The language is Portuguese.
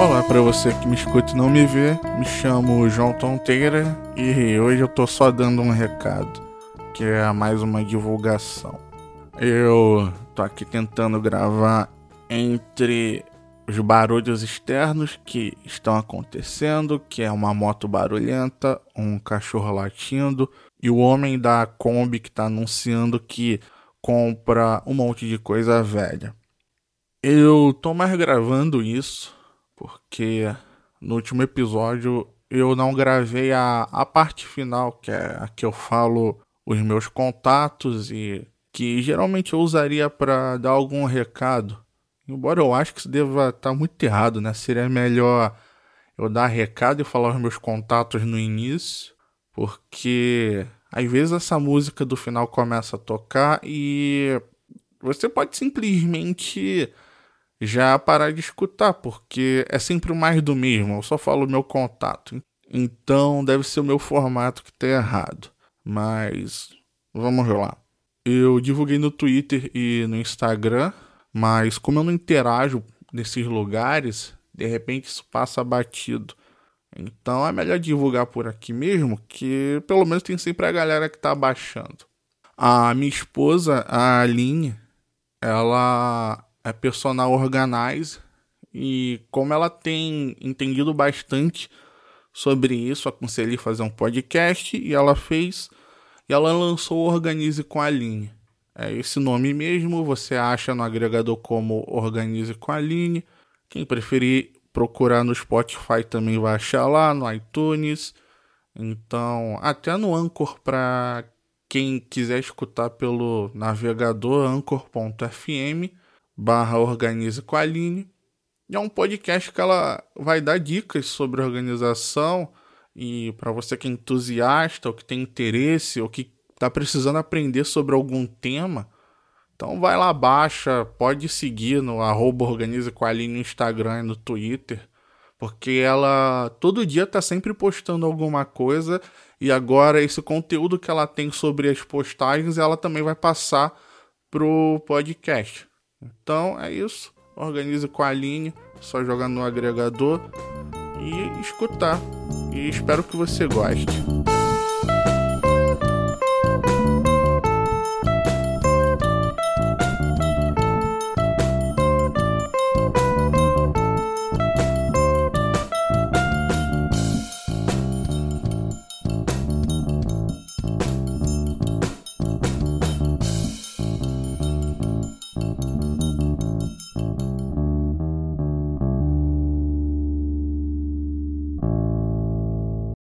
Olá para você que me escuta e não me vê, me chamo João Tonteira e hoje eu tô só dando um recado, que é mais uma divulgação. Eu tô aqui tentando gravar entre os barulhos externos que estão acontecendo, que é uma moto barulhenta, um cachorro latindo e o homem da Kombi que está anunciando que compra um monte de coisa velha. Eu tô mais gravando isso porque no último episódio eu não gravei a, a parte final, que é a que eu falo os meus contatos e que geralmente eu usaria para dar algum recado Embora eu acho que isso deva estar tá muito errado, né? Seria melhor eu dar recado e falar os meus contatos no início, porque às vezes essa música do final começa a tocar e você pode simplesmente já parar de escutar, porque é sempre o mais do mesmo, eu só falo meu contato. Então deve ser o meu formato que está errado. Mas vamos lá. Eu divulguei no Twitter e no Instagram mas como eu não interajo nesses lugares, de repente isso passa batido. Então é melhor divulgar por aqui mesmo, que pelo menos tem sempre a galera que tá baixando. A minha esposa, a Aline, ela personal organizer e como ela tem entendido bastante sobre isso, aconselhei fazer um podcast e ela fez e ela lançou Organize com a Aline. É esse nome mesmo, você acha no agregador como Organize com a Aline. Quem preferir procurar no Spotify também vai achar lá, no iTunes. Então, até no Anchor para quem quiser escutar pelo navegador anchor.fm barra Organize com a Aline. E é um podcast que ela vai dar dicas sobre organização e para você que é entusiasta ou que tem interesse ou que tá precisando aprender sobre algum tema, então vai lá, baixa, pode seguir no arroba com a Aline no Instagram e no Twitter, porque ela todo dia tá sempre postando alguma coisa e agora esse conteúdo que ela tem sobre as postagens ela também vai passar pro podcast. Então é isso, organiza com a Aline, só jogar no agregador e escutar. E espero que você goste.